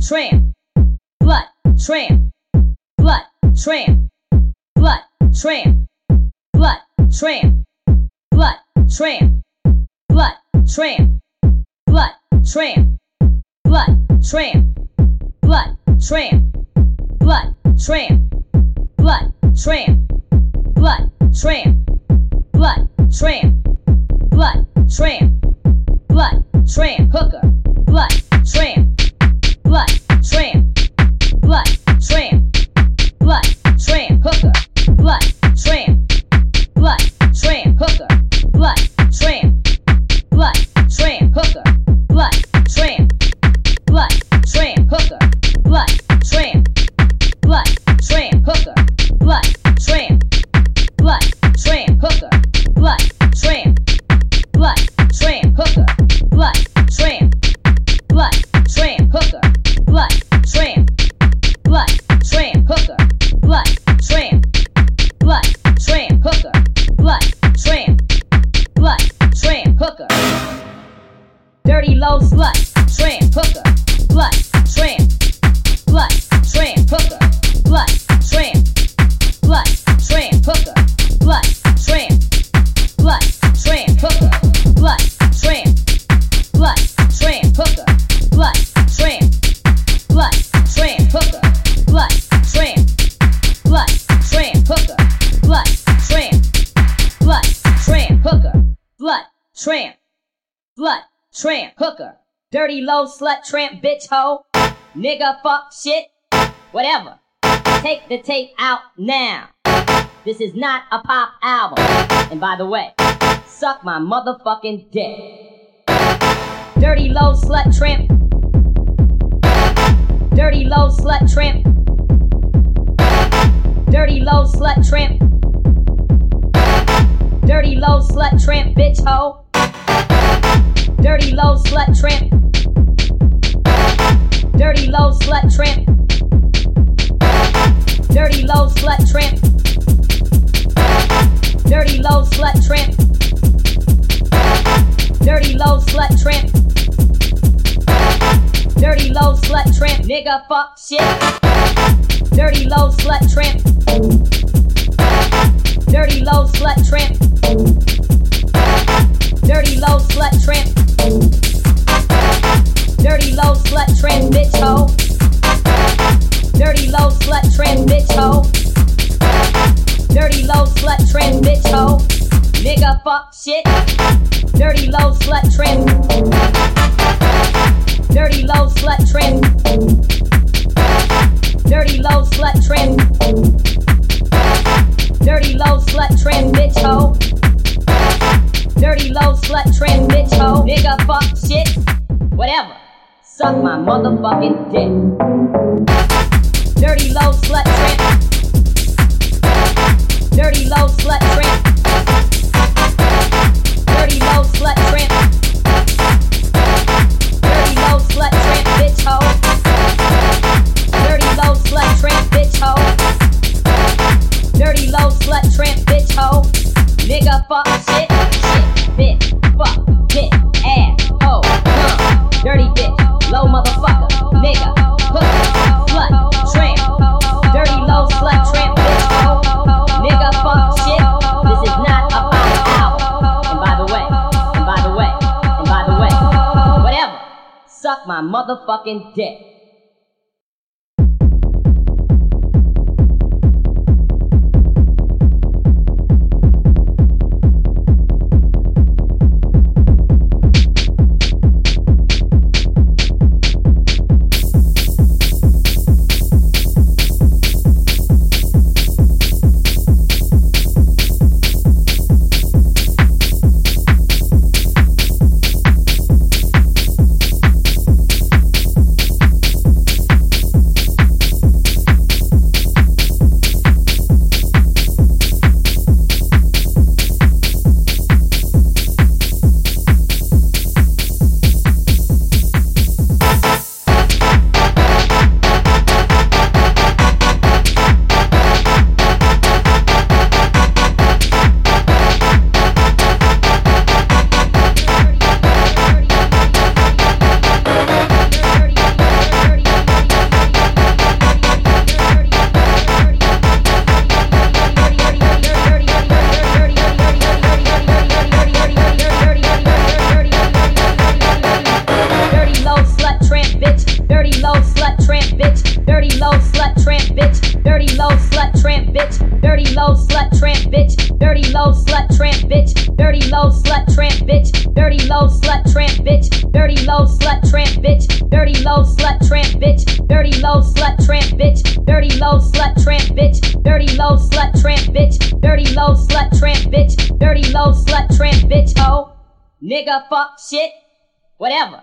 tramp, blood, tramp, blood, tramp, blood, tramp, blood, tramp, blood, tramp, blood, tramp, blood, tramp, blood, tramp, blood, tramp, blood, tramp, blood, tramp, blood, tramp, blood, tramp, blood, tramp, blood, tramp, hooker, blood, tramp, what? Low slut, tramp, hooker, blood, tramp, blood, tramp, hooker, blood, tramp, blood, tramp, hooker, blood, tramp, blood, tramp, hooker, blood, tramp, blood, tramp, hooker, blood, tramp, blood, tramp, hooker, blood, tramp, blood, tramp, hooker, blood, tramp, blood, tramp, hooker, blood, tramp, blood, tramp, hooker, dirty low slut tramp bitch hoe, nigga fuck shit, whatever. Take the tape out now. This is not a pop album. And by the way, suck my motherfucking dick. Dirty low slut tramp. Dirty low slut tramp. Dirty low slut tramp. Dirty low slut tramp bitch hoe. Dirty low slut tramp. Dirty low slut tramp. Dirty low slut tramp. Dirty low slut tramp. Dirty low slut tramp. Dirty low slut tramp. Nigga fuck shit. Dirty low slut tramp. Dirty low slut tramp. Dirty low slut tramp. Nigga fuck shit. Dirty low slut tramp. Dirty low slut tramp. Dirty low slut tramp. Dirty low slut tramp bitch hoe. Dirty low slut tramp bitch hoe. Nigga fuck shit. Whatever. Suck my motherfucking dick. Dirty low slut tramp. Dirty low slut tramp. Slut tramp bitch hoe. Nigga fuck shit, shit, bitch, fuck, bitch, ass, hoe, huh. Dirty bitch, low motherfucker, nigga, hook, slut, tramp. Dirty low slut tramp bitch hoe. Nigga fuck shit. This is not a pop album. And by the way, and by the way, and by the way, whatever. Suck my motherfucking dick. Dirty low slut tramp bitch, dirty low slut tramp bitch, dirty low slut tramp bitch, dirty low slut tramp bitch, dirty low slut tramp bitch, dirty low slut tramp bitch, dirty low slut tramp bitch, dirty low slut tramp bitch, dirty low slut tramp bitch, dirty low slut tramp bitch, dirty low slut tramp bitch, ho, nigga, fuck, shit, whatever.